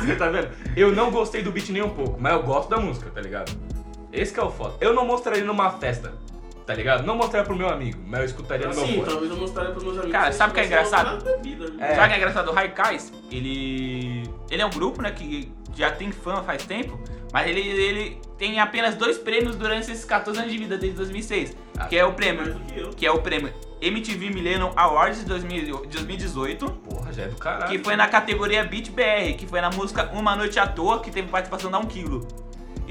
Você tá vendo? Eu não gostei do beat nem um pouco, mas eu gosto da música, tá ligado? Esse que é o foda. Eu não mostraria numa festa. tá ligado? Não mostrar pro meu amigo, mas eu escutaria no meu fone. talvez eu mostraria pros meus amigos. Cara, sabe o que é engraçado? né? É. Sabe o que é engraçado? O Raikais, ele. Ele é um grupo, né, que já tem fã faz tempo, mas ele, ele tem apenas dois prêmios durante esses 14 anos de vida, desde 2006. Ah, que é o prêmio. que. Que é o prêmio MTV Millennium Awards de 2000 de 2018. Porra, já é do caralho. Que foi na categoria Beat BR, que foi na música Uma Noite à Toa, que teve participação da 1 Quilo.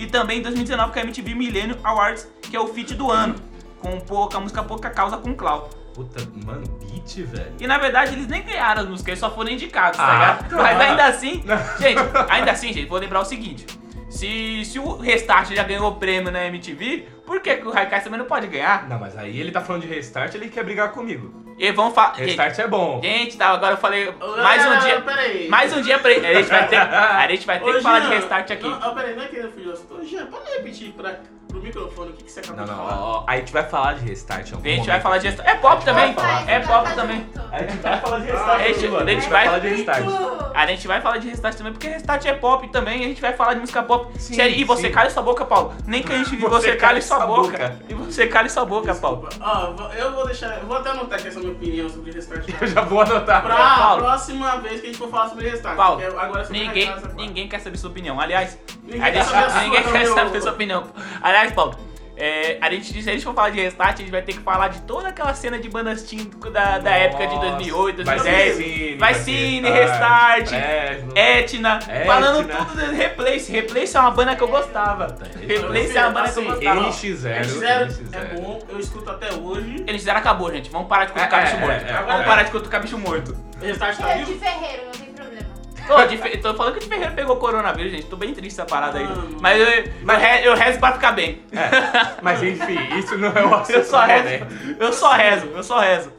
E também em 2019 com a MTV Millennium Awards, que é o feat do ano, com, pouca, a música Pouca Causa com Clau. Puta, mano, beat, velho. E na verdade eles nem ganharam as músicas, eles só foram indicados, tá Ah, ligado? tá. Mas ainda assim, gente, ainda assim, gente, vou lembrar o seguinte. Se, se o Restart já ganhou o prêmio na MTV, por que, que o Raikais também não pode ganhar? Não, mas aí ele tá falando de restart, ele quer brigar comigo. E vão falar. Restart é bom. Gente, tá, agora eu falei mais um dia. Peraí. Mais um dia pra A gente vai ter, a gente vai ter Ô, que falar de restart aqui. Não, ah, peraí, não é que eu fui Ô, Jean, pode repetir pra, pro microfone o que, que você acabou Não, de não, falar? ó, ó, a gente vai falar de restart em algum A gente vai momento falar de restart. É pop também. falar. É pop também. A gente vai falar de Ah, restart, a gente- mano. a gente vai falar de restart. A gente vai falar de restart também, porque restart é pop também, a gente vai falar de música pop. Sim, Sério, e você sim. cala sua boca, Paulo. Nem que a gente você, cale sua boca. E você cale sua boca, Paulo. Ó, vou- eu vou deixar. Eu vou até anotar aqui essa minha opinião sobre restart. Eu já vou anotar. Pra Paulo. próxima vez que a gente for falar sobre restart. Paulo, porque agora você vai Ninguém, arrancar essa parte. ninguém quer saber sua opinião. Aliás, Ninguém quer saber a sua, ninguém quer meu- saber sua opinião. Aliás, Paulo, é, a gente, se a gente for falar de restart, a gente vai ter que falar de toda aquela cena de bandas teen da, da época de 2008, Vai 2010. Cine, Vai Cine, Restart, Fresno. Etna, Etna. falando tudo de Replace. Replace é uma banda que eu gostava. Replace é uma banda que eu Assim, gostava. NX0. NX0 é bom, eu escuto até hoje. Eles fizeram acabou, gente. Vamos parar de cutucar É, bicho é, morto. é, é, Vamos é. parar de cutucar bicho morto. Restart tá Eu de vivo? Ferreiro, não tem problema. Ô, de Fe- tô falando que o de Ferreira pegou coronavírus, gente. Tô bem triste essa parada aí. Mas eu, re- eu rezo pra ficar bem. É, mas enfim, isso não é o assunto Eu só rezo. momento. Eu só rezo, eu só rezo.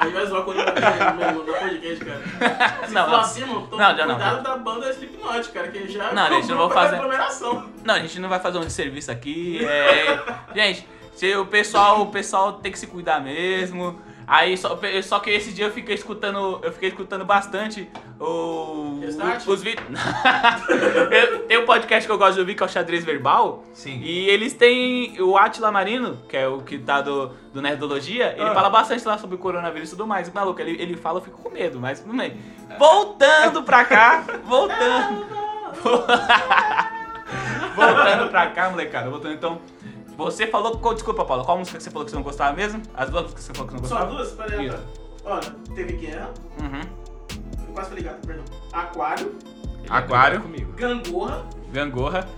Aí vai zoar quando eu mesmo no podcast, cara. Se Não, for assim, mano, tô Não, já não. cuidado da banda Slipknot, cara, que já Não, gente, não vou fazer. aglomeração. Não, a gente não vai fazer um serviço aqui. é- Gente, se o pessoal, o pessoal tem que se cuidar mesmo. Aí só, só que esse dia eu fiquei escutando, eu fiquei escutando bastante o, Restart? os vídeos. Tem um podcast que eu gosto de ouvir que é o Xadrez Verbal. Sim. E eles têm o Atila Marino, que é o que tá do, do Nerdologia, ele Ah. fala bastante lá sobre o coronavírus e tudo mais. Maluco, ele, ele fala, eu fico com medo, mas tudo bem. Voltando pra cá, voltando. voltando pra cá, molecada. Voltando então. Você falou. qual- Desculpa, Paulo, qual música que você falou que você não gostava mesmo? As duas músicas que você falou que você não Só gostava? duas? Peraí. Olha, teve Guerra, Uhum. eu quase falei gato, perdão. Aquário, Aquário. Gangorra Gangorra.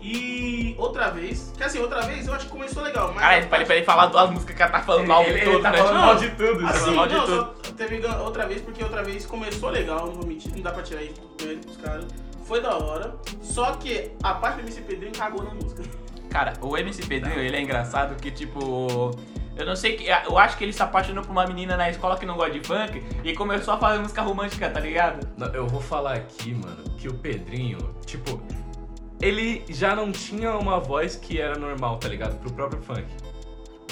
e outra vez. Que assim, outra vez eu acho que começou legal, mas. Caralho, pra ele, pra ele falar duas músicas que ela tá falando mal de tudo, tá né? falando Não, mal de tudo. Tá Assim, falando mal de não, tudo. só teve outra vez, porque outra vez começou legal, não vou mentir, não dá pra tirar isso do mérito dos caras. Foi da hora. Só que a parte do MC Pedrinho cagou na música. Cara, o MC Pedrinho, ele é engraçado que, tipo. Eu não sei que. Eu acho que ele se apaixonou por uma menina na escola que não gosta de funk e começou a fazer música romântica, tá ligado? Não, eu vou falar aqui, mano, que o Pedrinho, tipo, ele já não tinha uma voz que era normal, tá ligado? Pro próprio funk.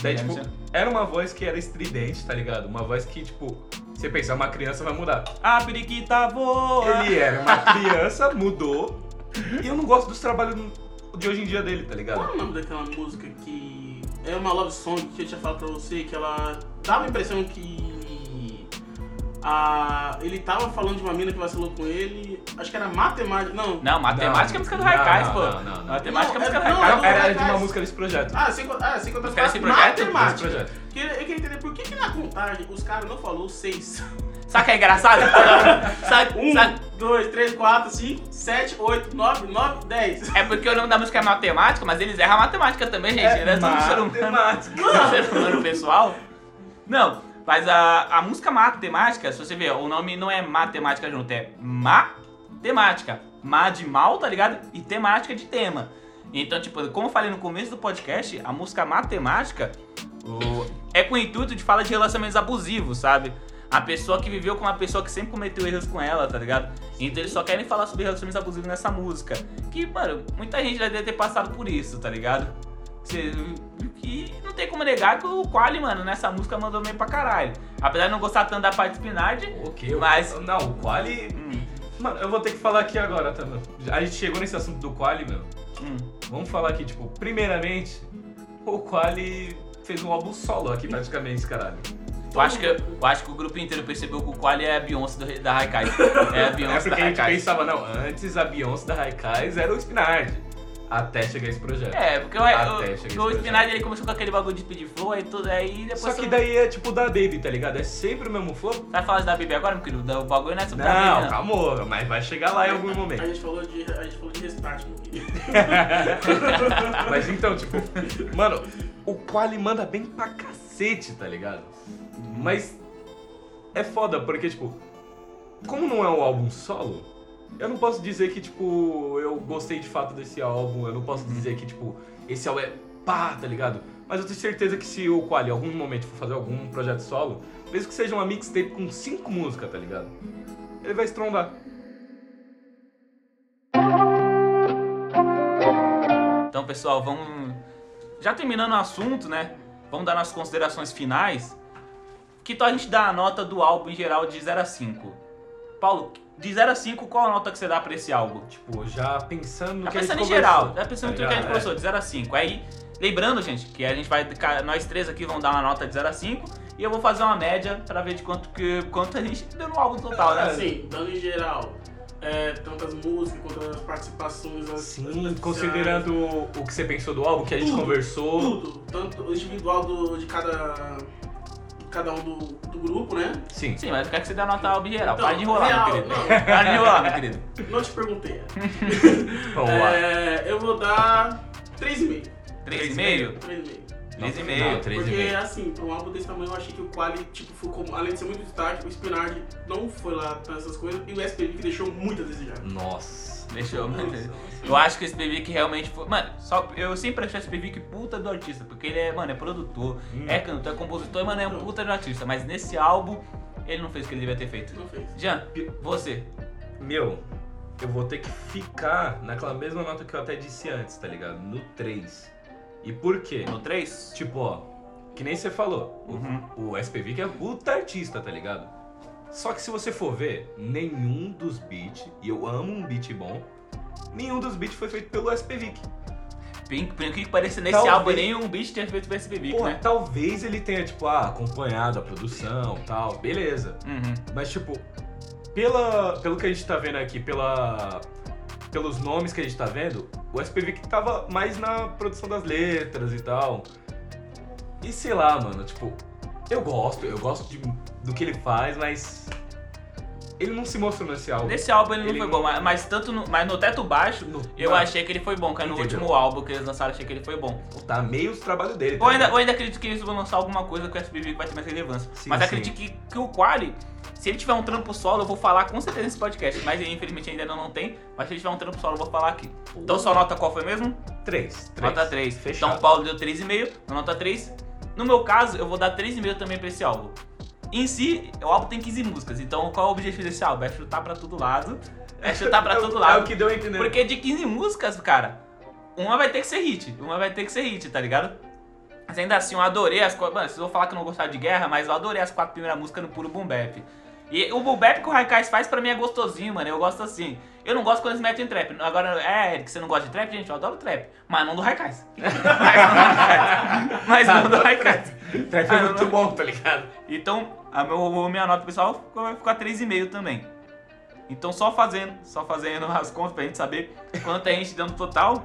Daí, tipo, era uma voz que era estridente, tá ligado? Uma voz que, tipo, você pensa, uma criança vai mudar. A periquita voa! Ele era uma criança, mudou. E eu não gosto dos trabalhos de hoje em dia dele, tá Qual ligado? é o nome daquela música que é uma love song que eu tinha falado pra você, que ela dava a impressão que a, ele tava falando de uma mina que vacilou com ele, acho que era matemática, não. Não, matemática é música do Não, Raikais, não, pô. não, não, não. Matemática é Não, música do é- não, Raikais. Não, era de uma música desse projeto. Ah, sem, contar- ah, sem contar Os caras se matemática. Projeto. Que- Eu queria entender por que, que na contagem os caras não falou seis. Sabe que é engraçado? sabe, Um, sabe- dois, três, quatro, cinco, sete, oito, nove, nove, dez. É porque o nome da música é matemática, mas eles erram a matemática também, gente. É Ele é tudo ser humano. matemática. pessoal. Não, mas a, a música matemática, se você ver, o nome não é matemática junto, é matemática. Ma de mal, tá ligado? E temática de tema. Então, tipo, como eu falei no começo do podcast, a música matemática o- é com o intuito de falar de relacionamentos abusivos, sabe? A pessoa que viveu com uma pessoa que sempre cometeu erros com ela, tá ligado? Então eles só querem falar sobre relacionamentos abusivos nessa música. Que, mano, muita gente já deve ter passado por isso, tá ligado? E não tem como negar que o Quali, mano, nessa música mandou bem pra caralho. Apesar de não gostar tanto da parte Spinard, Ok, Mas- Não, o Quali. hum, Mano, eu vou ter que falar aqui agora, também. A gente chegou nesse assunto do Quali, meu. hum, Vamos falar aqui, tipo, primeiramente, o Quali fez um álbum solo aqui praticamente, caralho. Eu acho, que, eu acho que o grupo inteiro percebeu que o Quali é a Beyoncé do- da Haikai. É a É Beyoncé porque da a gente pensava, não, antes a Beyoncé da Raikais era o Spinard. Até chegar esse projeto. É, porque o, Até o. Spinard ele começou com aquele bagulho de speed flow, aí tudo aí depois. Só que daí é tipo da Baby, tá ligado? É sempre o mesmo flow. Vai falar da Bibi agora, meu querido? O bagulho não é sobre a Bibi, Não, não. calma, mas vai chegar lá em algum A momento. gente falou de, a gente falou de restart, meu querido. Mas então, tipo, mano, o Quali manda bem pra cacete, tá ligado? Mas é foda, porque, tipo, como não é um álbum solo, eu não posso dizer que, tipo, eu gostei de fato desse álbum, eu não posso dizer que, tipo, esse álbum é pá, tá ligado? Mas eu tenho certeza que se o Quali em algum momento for fazer algum projeto solo, mesmo que seja uma mixtape com cinco músicas, tá ligado? Ele vai estrondar. Então, pessoal, vamos. Já terminando o assunto, né? Vamos dar nossas considerações finais. Que tal a gente dar a nota do álbum em geral de 0 a 5? Paulo, de 0 a 5, qual a nota que você dá pra esse álbum? Tipo, já pensando no Já que a gente pensando em conversou, geral, já pensando em tá tudo que a gente conversou, de 0 a 5. Aí, lembrando, gente, que a gente vai. Nós três aqui vamos dar uma nota de 0 a 5 e eu vou fazer uma média pra ver de quanto, que, quanto a gente deu no álbum total, né? Assim, dando em geral, é, tanto as músicas quanto as participações. As, as Sim, especiais, considerando o que você pensou do álbum, que a gente Tudo, conversou. Tudo, tanto o individual do, de cada, cada um do, do grupo, né? Sim. Sim, mas eu quero que você dê a nota geral. Então, Para de enrolar, real, meu querido. não. Para de enrolar, meu querido. Não te perguntei. Vamos lá. É, eu vou dar 3,5. 3,5? 3,5. 3,5. Não, três e Porque, meio. assim, pra um álbum desse tamanho, eu achei que o Quali, tipo, ficou, além de ser muito destaque, o Spinard não foi lá pra essas coisas, e o SPV que deixou muito a desejar. Nossa. Deixa eu manter. Eu acho que esse PV que realmente foi. Mano, só, eu sempre achei esse PV que puta do artista, porque ele é, mano, é produtor, Hum. é cantor, é compositor, mano, é um puta do artista. Mas nesse álbum, ele não fez o que ele devia ter feito. Não fez. Jean, você. Meu, eu vou ter que ficar naquela mesma nota que eu até disse antes, tá ligado? No 3. E por quê? No 3? Tipo, ó, que nem você falou. Uhum. O, o SPV que é puta artista, tá ligado? Só que se você for ver, nenhum dos beats, e eu amo um beat bom, nenhum dos beats foi feito pelo SPVIC. Por por que pareça nesse Talvez- álbum, nenhum bicho tinha feito esse PV, Pô, né? talvez ele tenha, tipo, ah, acompanhado a produção tal, beleza. Uhum. Mas, tipo, pela, pelo que a gente tá vendo aqui, pela, pelos nomes que a gente tá vendo, o SPV que tava mais na produção das letras e tal. E sei lá, mano, tipo, eu gosto, eu gosto de- do que ele faz, mas ele não se mostrou nesse álbum. Nesse álbum ele não Ele foi não- bom, mas, mas tanto no, mas no Teto Baixo, No- eu mano, achei que ele foi bom, cara. No Entendeu? último álbum que eles lançaram, achei que ele foi bom. Tá meio os trabalhos dele. tá Eu ainda, eu ainda acredito que eles vão lançar alguma coisa com o que vai ter mais relevância. Sim, mas sim. acredito que, que o Quali, se ele tiver um trampo solo, eu vou falar com certeza nesse podcast. Mas infelizmente ainda não tem. Mas se ele tiver um trampo solo, eu vou falar aqui. Então sua nota qual foi mesmo? Três. três. Nota 3. Fechado. Então Paulo deu 3,5, nota 3. No meu caso, eu vou dar 3,5 também pra esse álbum. Em si, o álbum tem 15 músicas, então qual é o objetivo desse álbum? É chutar pra todo lado. É chutar pra É todo É lado. o que deu a entender. Porque de 15 músicas, cara, uma vai ter que ser hit. Uma vai ter que ser hit, tá ligado? Mas ainda assim, eu adorei as quatro. Mano, vocês vão falar que eu não gostava de guerra, mas eu adorei as quatro primeiras músicas no puro boom bap. E o boom bap que o Raikais faz pra mim é gostosinho, mano. Eu gosto assim. Eu não gosto quando eles metem trap. Agora, é, Eric, você não gosta de trap? Gente, eu adoro trap. Mas não do Raikais. mas não do Raikais. Trap é muito bom, tá ligado? Então, a meu, minha nota pessoal vai ficar 3,5 também. Então, só fazendo, só fazendo as contas pra gente saber quanto a gente no total.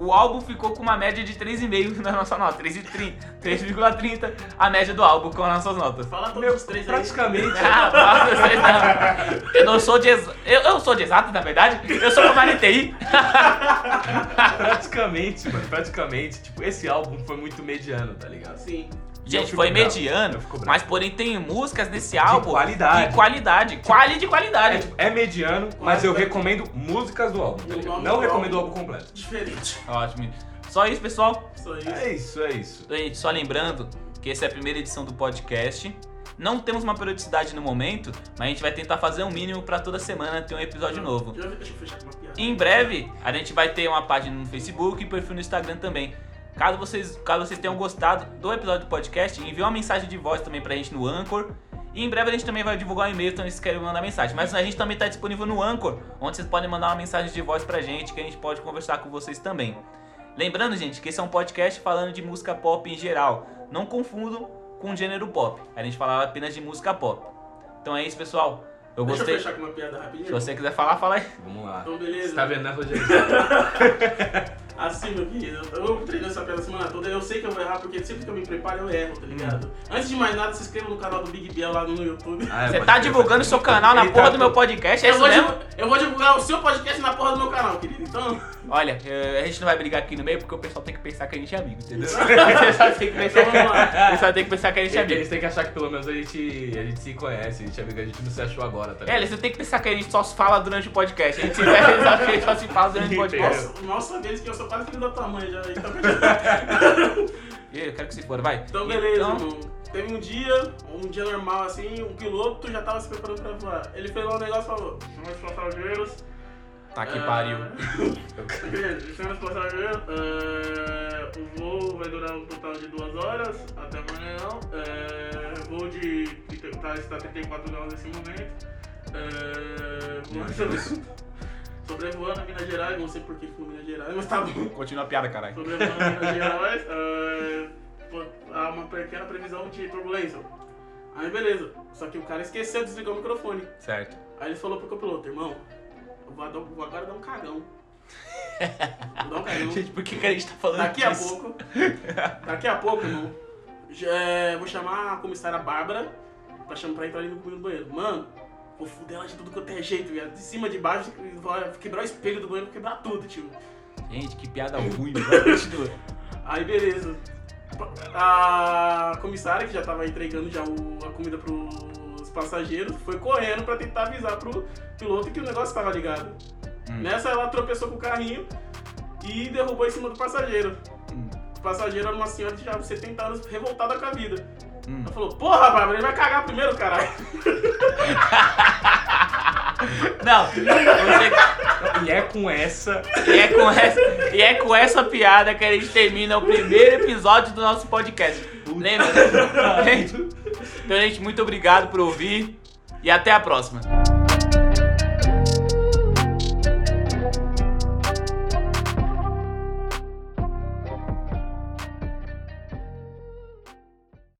O álbum ficou com uma média de 3,5 na nossa nota. 3,30, 3,30 a média do álbum com as nossas notas. Fala todos Meu, os três aí. praticamente. Ah. Eu não sou de eu, eu sou de exato, na verdade. Eu sou formado em TI. praticamente, mano, praticamente. Tipo, esse álbum foi muito mediano, tá ligado? Sim. Gente, foi bravo, mediano, mas porém tem músicas nesse álbum qualidade. de qualidade. Quali de qualidade. É, tipo, é mediano, mas eu recomendo músicas do álbum, tá Não do recomendo o álbum. completo. Diferente. Ótimo. Só isso, pessoal. Só isso. É isso, é isso. Gente, só lembrando que essa é a primeira edição do podcast. Não temos uma periodicidade no momento, mas a gente vai tentar fazer um mínimo pra toda semana ter um episódio novo. Já- Deixa eu fechar com uma piada. Em breve, a gente vai ter uma página no Facebook e perfil no Instagram também. Caso vocês, caso vocês tenham gostado do episódio do podcast, envie uma mensagem de voz também pra gente no Anchor. E em breve a gente também vai divulgar um e-mail, então se querem mandar mensagem. Mas a gente também tá disponível no Anchor, onde vocês podem mandar uma mensagem de voz pra gente, que a gente pode conversar com vocês também. Lembrando, gente, que esse é um podcast falando de música pop em geral. Não confundam com o gênero pop. A gente falava apenas de música pop. Então é isso, pessoal. Eu Deixa gostei. eu fechar com uma piada rapidinho. Se você quiser falar, fala aí. Vamos lá. Então, beleza. Você tá vendo, né, Rogério? Assim, meu querido, eu treino essa piada a semana toda. Eu sei que eu vou errar, porque sempre que eu me preparo, eu erro, tá ligado? Antes de mais nada, se inscreva no canal do Big Biel lá no YouTube. Ah, Você pode tá divulgando seu canal na porra tá- do meu podcast, é eu, isso vou mesmo? eu vou divulgar o seu podcast na porra do meu canal, querido. Então, Olha, eh, a gente não vai brigar aqui no meio porque o pessoal tem que pensar que a gente é amigo, entendeu? o pessoal tem que pensar Então o pessoal tem que, pensar que a gente é amigo. Eles têm que achar que pelo menos a gente, a gente se conhece, a gente é amigo, a gente não se achou agora, tá É, ligado? eles não tem que pensar que a gente só se fala durante o podcast. A gente, se- a gente só se fala durante o podcast. nossa, nossa vez que eu sou quase filho da tua mãe já. Então, continua. Ih, Eu quero que se for, vai. então beleza, Então, irmão. Teve um dia, um dia normal assim, um piloto já tava se preparando pra voar. Ele fez lá um negócio e falou: Senhores passageiros. Tá que eh, pariu. Senhores passageiros, eh, o voo vai durar um total de duas horas, até amanhã não. Eh, voo de. Tá, está 34 graus nesse momento. Sobre- sobrevoando Minas Gerais, não sei por que Minas Gerais, mas tá bom. Continua a piada, caralho. Sobrevoando Minas Gerais, pô, há uma pequena previsão de turbulência. Aí beleza, só que o cara esqueceu de desligar o microfone. Certo. Aí ele falou pro copiloto, irmão, eu vou, dar- vou agora dar um cagão. Vou dar um cagão. Gente, por que, que a gente tá falando Daqui a disso? pouco, daqui a pouco, irmão, já, é, vou chamar a comissária Bárbara pra, chamar, pra entrar ali no banheiro. Mano, vou fuder ela de tudo quanto é jeito, viado. De cima, de baixo, vou quebrar o espelho do banheiro, vou quebrar tudo, tio. Gente, que piada ruim. Aí beleza. A comissária, que já tava entregando já o- a comida pros passageiros, foi correndo pra tentar avisar pro piloto que o negócio tava ligado. Hum. Nessa ela tropeçou com o carrinho e derrubou em cima do passageiro. Hum. O passageiro era uma senhora de já 70 anos revoltada com a vida. Hum. Ela falou, porra, Bárbara, ele vai cagar primeiro, caralho. Não, você, E é com essa. e, é com essa, e é com essa piada que a gente termina o primeiro episódio do nosso podcast. Lembra? Gente, então, gente, muito obrigado por ouvir e até a próxima.